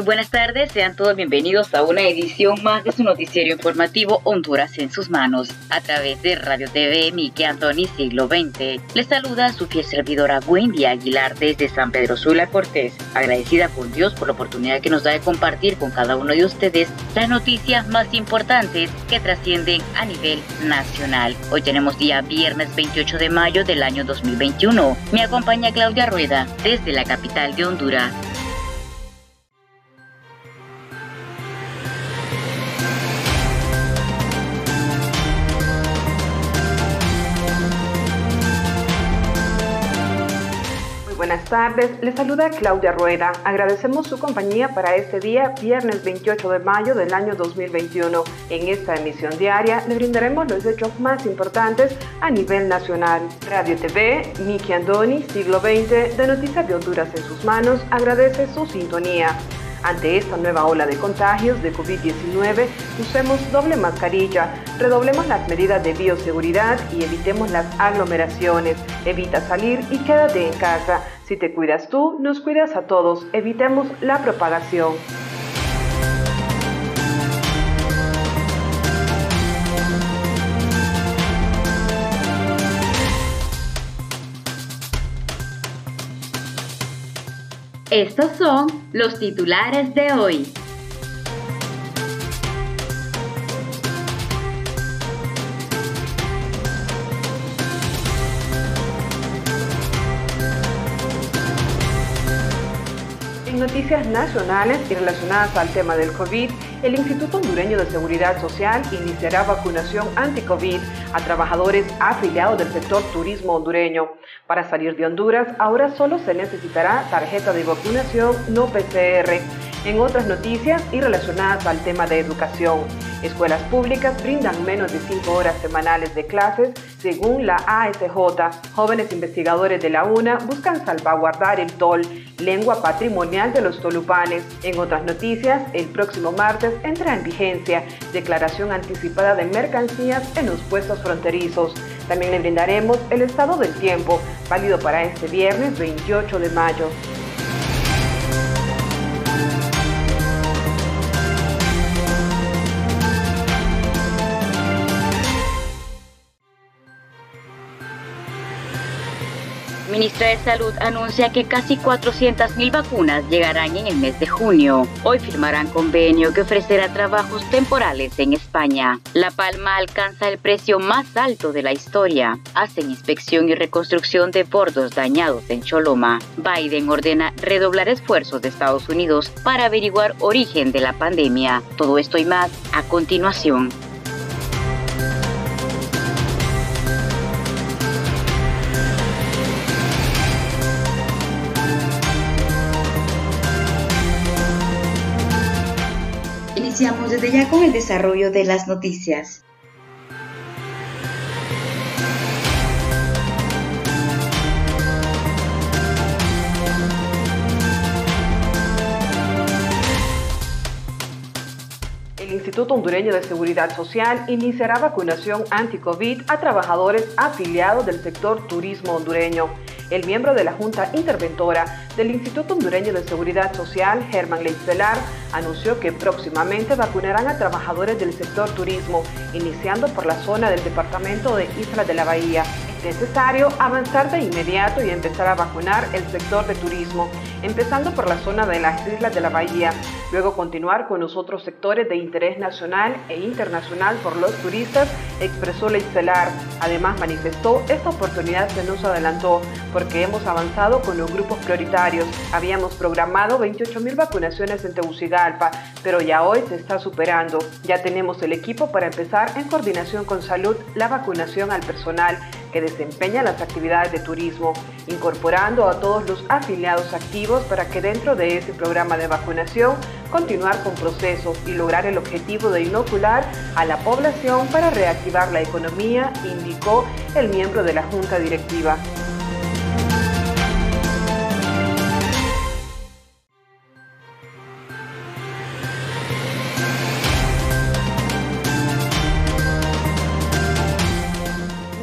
Muy buenas tardes, sean todos bienvenidos a una edición más de su noticiero informativo Honduras en sus manos, a través de Radio TV Miki Antoni Siglo XX. Les saluda su fiel servidora Wendy Aguilar desde San Pedro Sula Cortés, agradecida con Dios por la oportunidad que nos da de compartir con cada uno de ustedes las noticias más importantes que trascienden a nivel nacional. Hoy tenemos día viernes 28 de mayo del año 2021. Me acompaña Claudia Rueda desde la capital de Honduras. Tardes. Les saluda Claudia Rueda. Agradecemos su compañía para este día, viernes 28 de mayo del año 2021. En esta emisión diaria le brindaremos los hechos más importantes a nivel nacional. Radio TV, Miki Andoni, siglo XX, de Noticias de Honduras en sus manos, agradece su sintonía. Ante esta nueva ola de contagios de COVID-19, usemos doble mascarilla, redoblemos las medidas de bioseguridad y evitemos las aglomeraciones. Evita salir y quédate en casa. Si te cuidas tú, nos cuidas a todos. Evitemos la propagación. Estos son los titulares de hoy. En noticias nacionales y relacionadas al tema del COVID, el Instituto Hondureño de Seguridad Social iniciará vacunación anti-COVID a trabajadores afiliados del sector turismo hondureño. Para salir de Honduras, ahora solo se necesitará tarjeta de vacunación no PCR. En otras noticias y relacionadas al tema de educación, escuelas públicas brindan menos de 5 horas semanales de clases según la ASJ. Jóvenes investigadores de la UNA buscan salvaguardar el TOL, lengua patrimonial de los tolupanes. En otras noticias, el próximo martes entra en vigencia declaración anticipada de mercancías en los puestos fronterizos. También le brindaremos el estado del tiempo, válido para este viernes 28 de mayo. Ministra de Salud anuncia que casi 400.000 vacunas llegarán en el mes de junio. Hoy firmarán convenio que ofrecerá trabajos temporales en España. La Palma alcanza el precio más alto de la historia. Hacen inspección y reconstrucción de bordos dañados en Choloma. Biden ordena redoblar esfuerzos de Estados Unidos para averiguar origen de la pandemia. Todo esto y más a continuación. Iniciamos desde ya con el desarrollo de las noticias. El Instituto Hondureño de Seguridad Social iniciará vacunación anti-COVID a trabajadores afiliados del sector turismo hondureño. El miembro de la Junta Interventora del Instituto Hondureño de Seguridad Social, Germán Leitzelar, anunció que próximamente vacunarán a trabajadores del sector turismo, iniciando por la zona del departamento de Isla de la Bahía. Necesario avanzar de inmediato y empezar a vacunar el sector de turismo, empezando por la zona de las islas de la Bahía, luego continuar con los otros sectores de interés nacional e internacional por los turistas, expresó Leitzelar. Además manifestó, esta oportunidad se nos adelantó porque hemos avanzado con los grupos prioritarios. Habíamos programado 28 mil vacunaciones en Tegucigalpa, pero ya hoy se está superando. Ya tenemos el equipo para empezar en coordinación con salud la vacunación al personal que desempeña las actividades de turismo, incorporando a todos los afiliados activos para que dentro de ese programa de vacunación continuar con procesos y lograr el objetivo de inocular a la población para reactivar la economía, indicó el miembro de la Junta Directiva.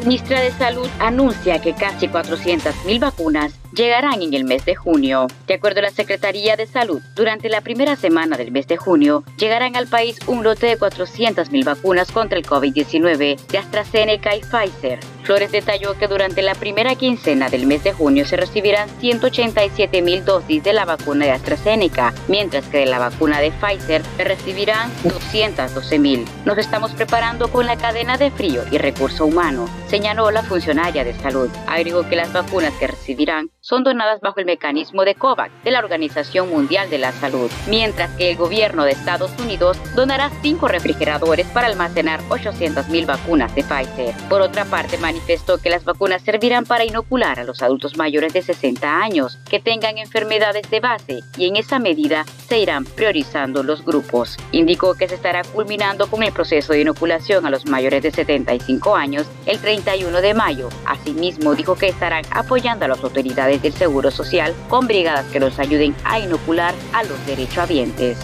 Ministra de Salud anuncia que casi 400.000 vacunas llegarán en el mes de junio. De acuerdo a la Secretaría de Salud, durante la primera semana del mes de junio llegarán al país un lote de 400.000 vacunas contra el COVID-19 de AstraZeneca y Pfizer. Flores detalló que durante la primera quincena del mes de junio se recibirán 187 mil dosis de la vacuna de AstraZeneca, mientras que de la vacuna de Pfizer se recibirán 212 mil. Nos estamos preparando con la cadena de frío y recurso humano, señaló la funcionaria de salud. Agregó que las vacunas que recibirán son donadas bajo el mecanismo de COVAX de la Organización Mundial de la Salud, mientras que el gobierno de Estados Unidos donará cinco refrigeradores para almacenar 800 mil vacunas de Pfizer. Por otra parte, manifestó que las vacunas servirán para inocular a los adultos mayores de 60 años que tengan enfermedades de base y en esa medida se irán priorizando los grupos. Indicó que se estará culminando con el proceso de inoculación a los mayores de 75 años el 31 de mayo. Asimismo, dijo que estarán apoyando a las autoridades del Seguro Social con brigadas que los ayuden a inocular a los derechohabientes.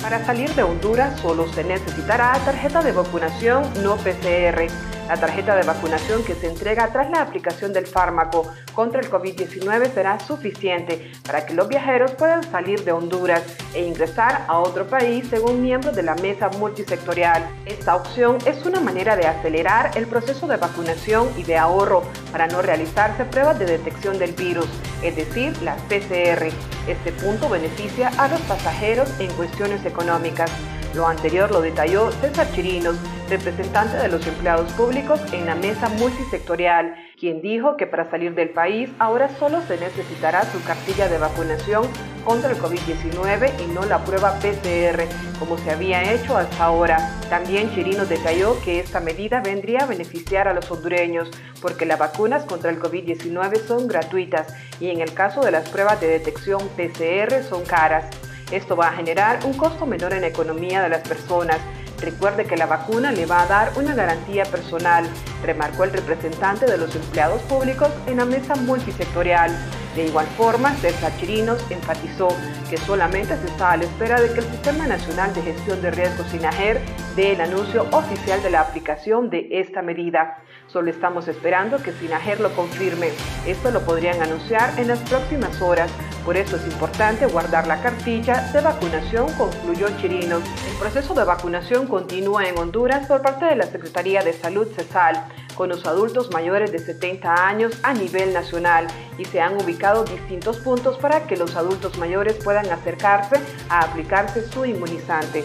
Para salir de Honduras solo se necesitará tarjeta de vacunación no PCR. La tarjeta de vacunación que se entrega tras la aplicación del fármaco contra el COVID-19 será suficiente para que los viajeros puedan salir de Honduras e ingresar a otro país según miembros de la mesa multisectorial. Esta opción es una manera de acelerar el proceso de vacunación y de ahorro para no realizarse pruebas de detección del virus, es decir, las PCR. Este punto beneficia a los pasajeros en cuestiones económicas. Lo anterior lo detalló César Chirinos, representante de los empleados públicos en la mesa multisectorial, quien dijo que para salir del país ahora solo se necesitará su cartilla de vacunación contra el COVID-19 y no la prueba PCR, como se había hecho hasta ahora. También Chirinos detalló que esta medida vendría a beneficiar a los hondureños porque las vacunas contra el COVID-19 son gratuitas y en el caso de las pruebas de detección PCR son caras. Esto va a generar un costo menor en la economía de las personas. Recuerde que la vacuna le va a dar una garantía personal, remarcó el representante de los empleados públicos en la mesa multisectorial. De igual forma, César Chirinos enfatizó que solamente se está a la espera de que el Sistema Nacional de Gestión de Riesgos SINAGER dé el anuncio oficial de la aplicación de esta medida. Solo estamos esperando que SINAGER lo confirme. Esto lo podrían anunciar en las próximas horas. Por eso es importante guardar la cartilla de vacunación, concluyó Chirinos. El proceso de vacunación continúa en Honduras por parte de la Secretaría de Salud CESAL con los adultos mayores de 70 años a nivel nacional y se han ubicado distintos puntos para que los adultos mayores puedan acercarse a aplicarse su inmunizante.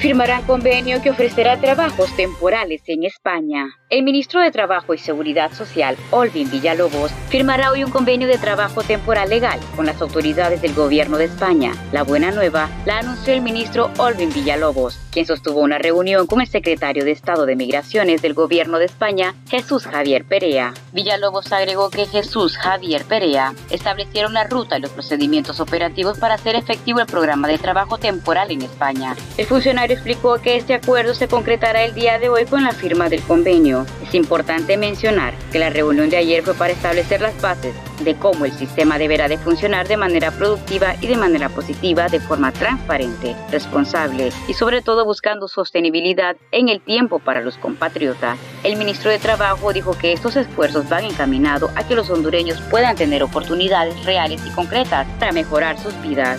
Firmarán convenio que ofrecerá trabajos temporales en España. El ministro de Trabajo y Seguridad Social, Olvin Villalobos, firmará hoy un convenio de trabajo temporal legal con las autoridades del gobierno de España. La buena nueva la anunció el ministro Olvin Villalobos, quien sostuvo una reunión con el secretario de Estado de Migraciones del gobierno de España, Jesús Javier Perea. Villalobos agregó que Jesús Javier Perea establecieron la ruta y los procedimientos operativos para hacer efectivo el programa de trabajo temporal en España. El funcionario explicó que este acuerdo se concretará el día de hoy con la firma del convenio. Es importante mencionar que la reunión de ayer fue para establecer las bases de cómo el sistema deberá de funcionar de manera productiva y de manera positiva, de forma transparente, responsable y sobre todo buscando sostenibilidad en el tiempo para los compatriotas. El ministro de Trabajo dijo que estos esfuerzos van encaminados a que los hondureños puedan tener oportunidades reales y concretas para mejorar sus vidas.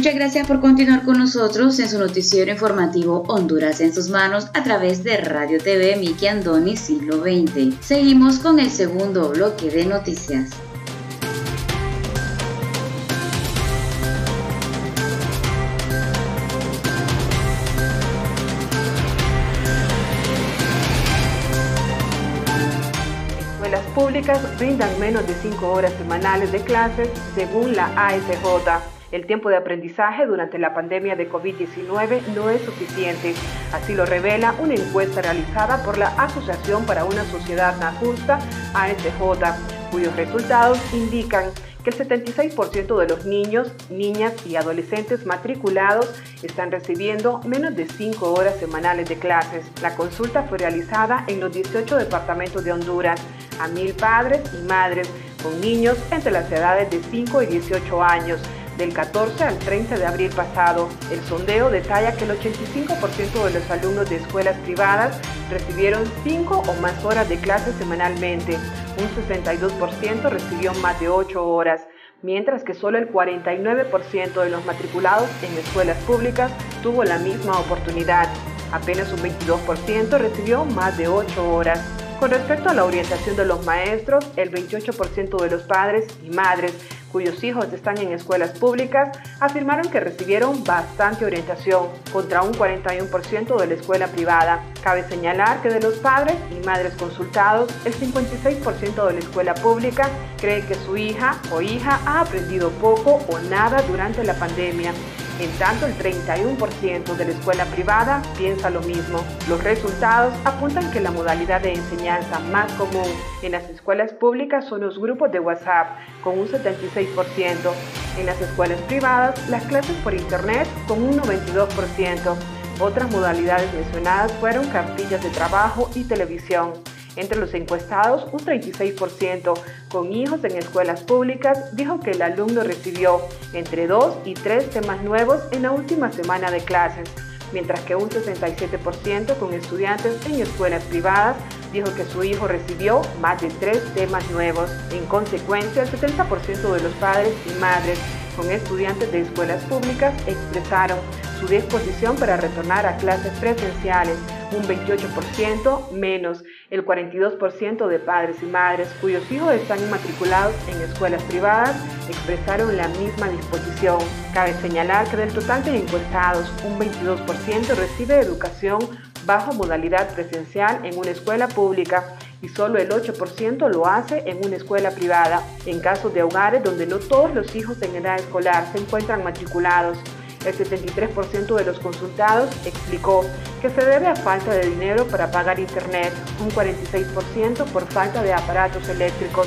Muchas gracias por continuar con nosotros en su noticiero informativo Honduras en sus manos a través de Radio TV Miki Andoni Siglo XX. Seguimos con el segundo bloque de noticias. Escuelas públicas brindan menos de 5 horas semanales de clases según la ASJ. El tiempo de aprendizaje durante la pandemia de COVID-19 no es suficiente. Así lo revela una encuesta realizada por la Asociación para una Sociedad Más Justa, ASJ, cuyos resultados indican que el 76% de los niños, niñas y adolescentes matriculados están recibiendo menos de 5 horas semanales de clases. La consulta fue realizada en los 18 departamentos de Honduras a mil padres y madres con niños entre las edades de 5 y 18 años del 14 al 30 de abril pasado. El sondeo detalla que el 85% de los alumnos de escuelas privadas recibieron 5 o más horas de clases semanalmente. Un 62% recibió más de 8 horas mientras que solo el 49% de los matriculados en escuelas públicas tuvo la misma oportunidad. Apenas un 22% recibió más de 8 horas. Con respecto a la orientación de los maestros, el 28% de los padres y madres cuyos hijos están en escuelas públicas, afirmaron que recibieron bastante orientación, contra un 41% de la escuela privada. Cabe señalar que de los padres y madres consultados, el 56% de la escuela pública cree que su hija o hija ha aprendido poco o nada durante la pandemia. En tanto, el 31% de la escuela privada piensa lo mismo. Los resultados apuntan que la modalidad de enseñanza más común en las escuelas públicas son los grupos de WhatsApp, con un 76%. En las escuelas privadas, las clases por Internet, con un 92%. Otras modalidades mencionadas fueron cartillas de trabajo y televisión. Entre los encuestados, un 36% con hijos en escuelas públicas dijo que el alumno recibió entre 2 y 3 temas nuevos en la última semana de clases, mientras que un 67% con estudiantes en escuelas privadas dijo que su hijo recibió más de 3 temas nuevos. En consecuencia, el 70% de los padres y madres estudiantes de escuelas públicas expresaron su disposición para retornar a clases presenciales, un 28% menos el 42% de padres y madres cuyos hijos están matriculados en escuelas privadas expresaron la misma disposición. Cabe señalar que del total de encuestados, un 22% recibe educación bajo modalidad presencial en una escuela pública y solo el 8% lo hace en una escuela privada, en casos de hogares donde no todos los hijos en edad escolar se encuentran matriculados. El 73% de los consultados explicó que se debe a falta de dinero para pagar internet, un 46% por falta de aparatos eléctricos,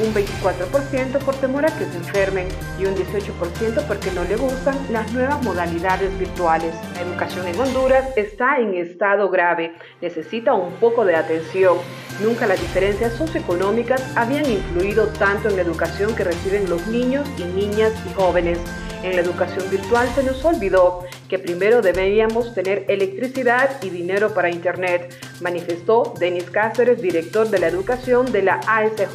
un 24% por temor a que se enfermen y un 18% porque no le gustan las nuevas modalidades virtuales. La educación en Honduras está en estado grave, necesita un poco de atención. Nunca las diferencias socioeconómicas habían influido tanto en la educación que reciben los niños y niñas y jóvenes. En la educación virtual se nos olvidó que primero deberíamos tener electricidad y dinero para Internet, manifestó Denis Cáceres, director de la educación de la ASJ.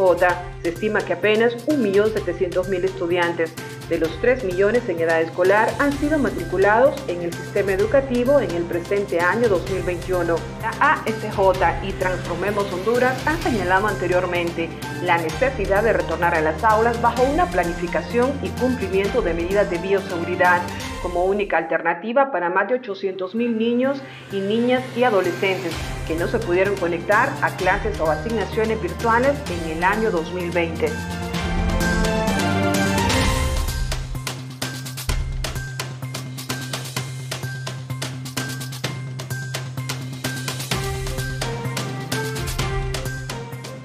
Se estima que apenas 1.700.000 estudiantes de los 3 millones en edad escolar han sido matriculados en el sistema educativo en el presente año 2021. La ASJ y Transformemos Honduras han señalado anteriormente la necesidad de retornar a las aulas bajo una planificación y cumplimiento de medidas de bioseguridad como única alternativa para más de 800 mil niños y niñas y adolescentes que no se pudieron conectar a clases o asignaciones virtuales en el año 2020.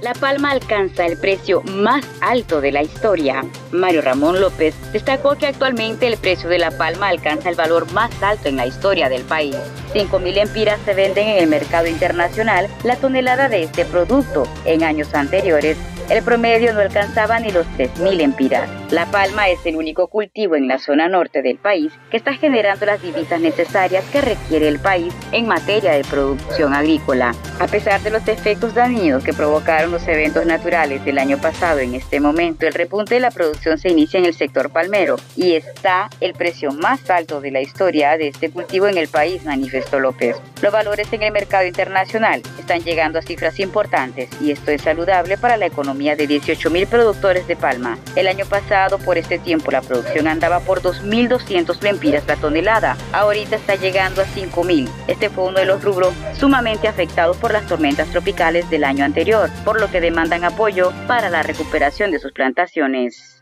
La palma alcanza el precio más alto de la historia. Mario Ramón López destacó que actualmente el precio de la palma alcanza el valor más alto en la historia del país. 5.000 empiras se venden en el mercado internacional la tonelada de este producto. En años anteriores, el promedio no alcanzaba ni los 3.000 empiras. La palma es el único cultivo en la zona norte del país que está generando las divisas necesarias que requiere el país en materia de producción agrícola. A pesar de los efectos dañinos que provocaron los eventos naturales del año pasado, en este momento el repunte de la producción se inicia en el sector palmero y está el precio más alto de la historia de este cultivo en el país, manifestó López. Los valores en el mercado internacional están llegando a cifras importantes y esto es saludable para la economía de 18.000 productores de palma. El año pasado, por este tiempo, la producción andaba por 2.200 lempiras la tonelada. Ahorita está llegando a 5.000. Este fue uno de los rubros sumamente afectados por las tormentas tropicales del año anterior, por lo que demandan apoyo para la recuperación de sus plantaciones.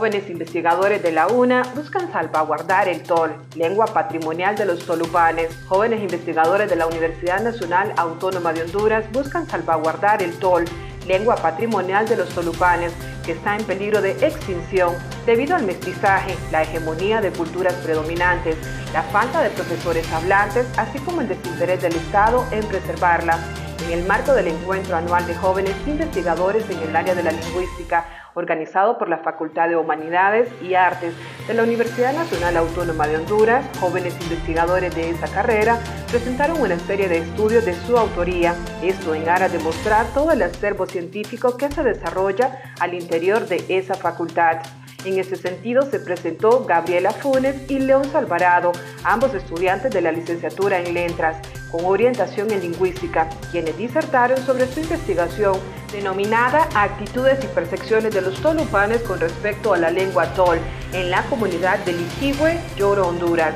Jóvenes investigadores de la UNA buscan salvaguardar el TOL, lengua patrimonial de los tolupanes. Jóvenes investigadores de la Universidad Nacional Autónoma de Honduras buscan salvaguardar el TOL, lengua patrimonial de los tolupanes, que está en peligro de extinción debido al mestizaje, la hegemonía de culturas predominantes, la falta de profesores hablantes, así como el desinterés del Estado en preservarla. En el marco del encuentro anual de jóvenes investigadores en el área de la lingüística, organizado por la Facultad de Humanidades y Artes de la Universidad Nacional Autónoma de Honduras, jóvenes investigadores de esa carrera presentaron una serie de estudios de su autoría, esto en aras de mostrar todo el acervo científico que se desarrolla al interior de esa facultad. En ese sentido se presentó Gabriela Funes y León Salvarado, ambos estudiantes de la licenciatura en Letras, con orientación en lingüística, quienes disertaron sobre su investigación denominada Actitudes y percepciones de los tolupanes con respecto a la lengua tol en la comunidad de Liquihue, Lloro, Honduras.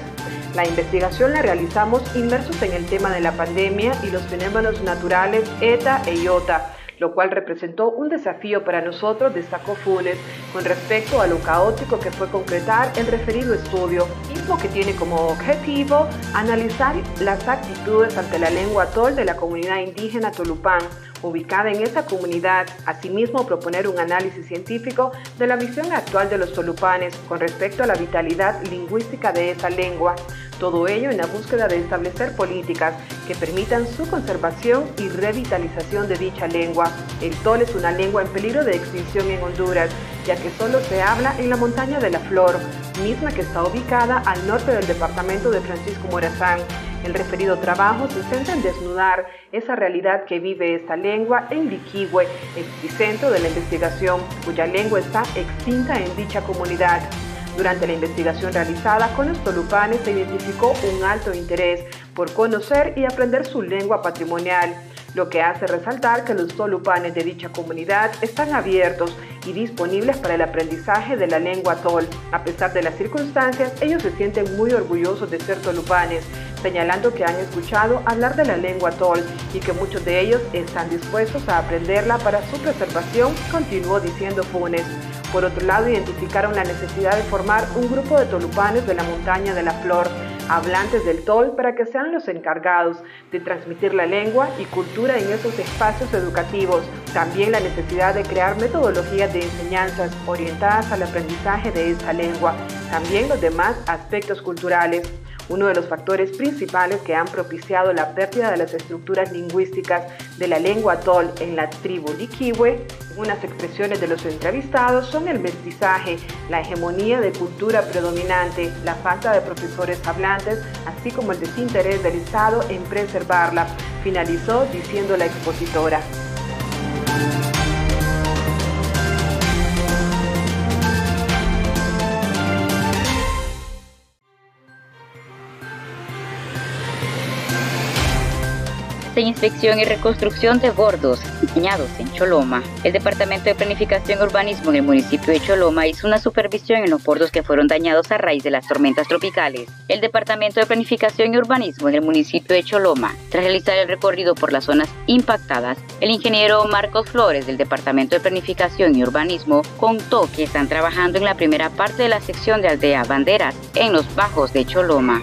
La investigación la realizamos inmersos en el tema de la pandemia y los fenómenos naturales ETA e IOTA, lo cual representó un desafío para nosotros, destacó Funes, con respecto a lo caótico que fue concretar el referido estudio, mismo que tiene como objetivo analizar las actitudes ante la lengua tol de la comunidad indígena tolupán, ubicada en esa comunidad, asimismo proponer un análisis científico de la visión actual de los tolupanes con respecto a la vitalidad lingüística de esa lengua, todo ello en la búsqueda de establecer políticas que permitan su conservación y revitalización de dicha lengua. El tol es una lengua en peligro de extinción en Honduras, ya que solo se habla en la montaña de la Flor, misma que está ubicada al norte del departamento de Francisco Morazán. El referido trabajo se centra en desnudar esa realidad que vive esta lengua en Liquihue, epicentro de la investigación, cuya lengua está extinta en dicha comunidad. Durante la investigación realizada con los tolupanes se identificó un alto interés por conocer y aprender su lengua patrimonial, lo que hace resaltar que los tolupanes de dicha comunidad están abiertos y disponibles para el aprendizaje de la lengua tol. A pesar de las circunstancias, ellos se sienten muy orgullosos de ser tolupanes, señalando que han escuchado hablar de la lengua tol y que muchos de ellos están dispuestos a aprenderla para su preservación, continuó diciendo Funes. Por otro lado, identificaron la necesidad de formar un grupo de tolupanes de la montaña de la flor, hablantes del tol, para que sean los encargados de transmitir la lengua y cultura en esos espacios educativos. También la necesidad de crear metodologías de enseñanzas orientadas al aprendizaje de esta lengua. También los demás aspectos culturales. Uno de los factores principales que han propiciado la pérdida de las estructuras lingüísticas de la lengua tol en la tribu Liquiwe, unas expresiones de los entrevistados son el mestizaje, la hegemonía de cultura predominante, la falta de profesores hablantes, así como el desinterés del Estado en preservarla, finalizó diciendo la expositora. De inspección y reconstrucción de bordos dañados en Choloma. El Departamento de Planificación y Urbanismo en el municipio de Choloma hizo una supervisión en los bordos que fueron dañados a raíz de las tormentas tropicales. El Departamento de Planificación y Urbanismo en el municipio de Choloma, tras realizar el recorrido por las zonas impactadas, el ingeniero Marcos Flores del Departamento de Planificación y Urbanismo contó que están trabajando en la primera parte de la sección de Aldea Banderas en los bajos de Choloma.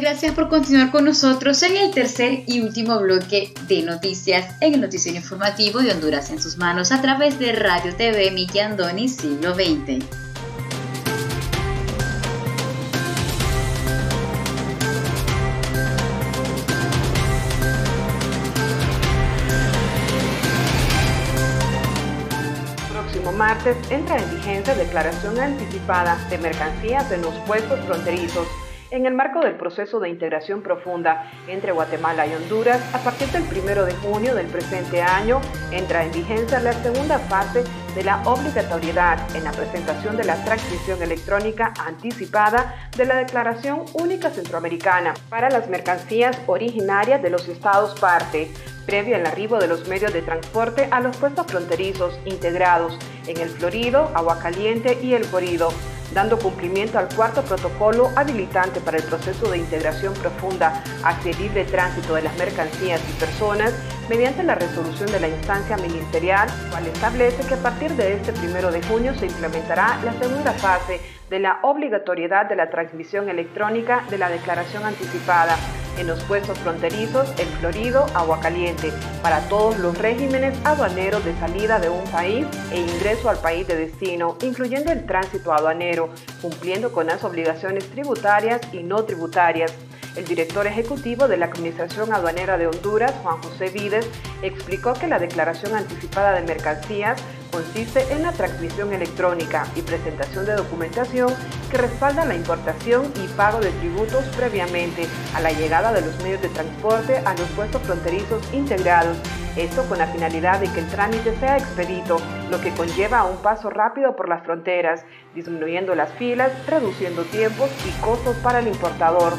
Gracias por continuar con nosotros en el tercer y último bloque de noticias en el noticiero informativo de Honduras en sus manos a través de Radio TV Miki Andoni Siglo XX. Martes entra en vigencia declaración anticipada de mercancías en los puestos fronterizos en el marco del proceso de integración profunda entre Guatemala y Honduras, a partir del 1 de junio del presente año, entra en vigencia la segunda fase de la obligatoriedad en la presentación de la transmisión electrónica anticipada de la Declaración Única Centroamericana para las mercancías originarias de los estados parte, previo al arribo de los medios de transporte a los puestos fronterizos integrados en el Florido, Agua Caliente y el Corrido dando cumplimiento al cuarto protocolo habilitante para el proceso de integración profunda hacia el libre tránsito de las mercancías y personas mediante la resolución de la instancia ministerial, cual establece que a partir de este primero de junio se implementará la segunda fase de la obligatoriedad de la transmisión electrónica de la declaración anticipada en los puestos fronterizos El Florido, Agua Caliente, para todos los regímenes aduaneros de salida de un país e ingreso al país de destino, incluyendo el tránsito aduanero, cumpliendo con las obligaciones tributarias y no tributarias. El director ejecutivo de la Administración Aduanera de Honduras, Juan José Vides, explicó que la declaración anticipada de mercancías consiste en la transmisión electrónica y presentación de documentación que respalda la importación y pago de tributos previamente a la llegada de los medios de transporte a los puestos fronterizos integrados esto con la finalidad de que el trámite sea expedito, lo que conlleva a un paso rápido por las fronteras, disminuyendo las filas, reduciendo tiempos y costos para el importador.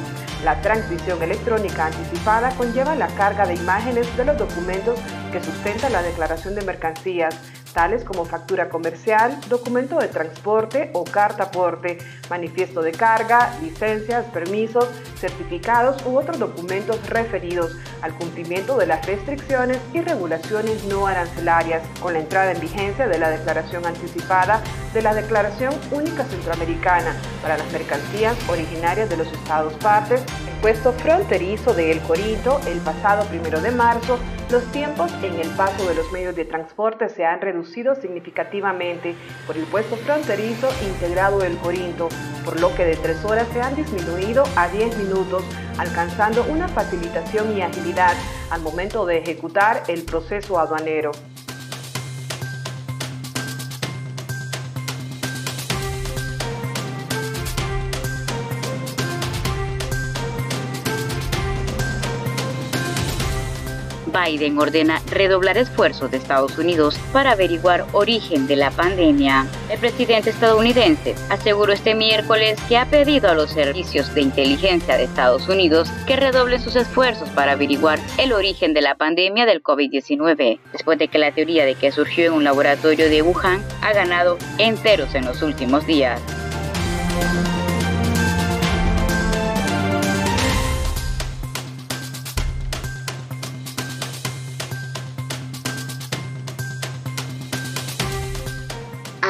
La transmisión electrónica anticipada conlleva la carga de imágenes de los documentos que sustentan la declaración de mercancías, tales como factura comercial, documento de transporte o carta aporte, manifiesto de carga, licencias, permisos, certificados u otros documentos referidos al cumplimiento de las restricciones y regulaciones no arancelarias, con la entrada en vigencia de la declaración anticipada de la Declaración Única Centroamericana para las mercancías originarias de los estados partes, el puesto fronterizo de El Corito el pasado primero de marzo, los tiempos en el paso de los medios de transporte se han reducido significativamente por el puesto fronterizo integrado El Corinto, por lo que de tres horas se han disminuido a 10 minutos, alcanzando una facilitación y agilidad al momento de ejecutar el proceso aduanero. Biden ordena redoblar esfuerzos de Estados Unidos para averiguar origen de la pandemia. El presidente estadounidense aseguró este miércoles que ha pedido a los servicios de inteligencia de Estados Unidos que redoblen sus esfuerzos para averiguar el origen de la pandemia del COVID-19, después de que la teoría de que surgió en un laboratorio de Wuhan ha ganado enteros en los últimos días.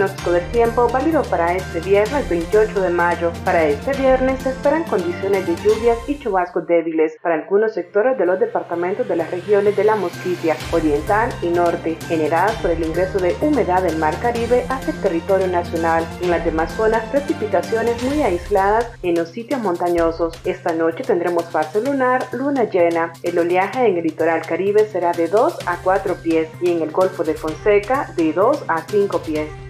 Pronóstico del tiempo válido para este viernes 28 de mayo. Para este viernes se esperan condiciones de lluvias y chubascos débiles para algunos sectores de los departamentos de las regiones de la Mosquitia, Oriental y Norte, generadas por el ingreso de humedad del Mar Caribe hacia el territorio nacional. En las demás zonas, precipitaciones muy aisladas en los sitios montañosos. Esta noche tendremos fase lunar, luna llena. El oleaje en el litoral caribe será de 2 a 4 pies y en el Golfo de Fonseca de 2 a 5 pies.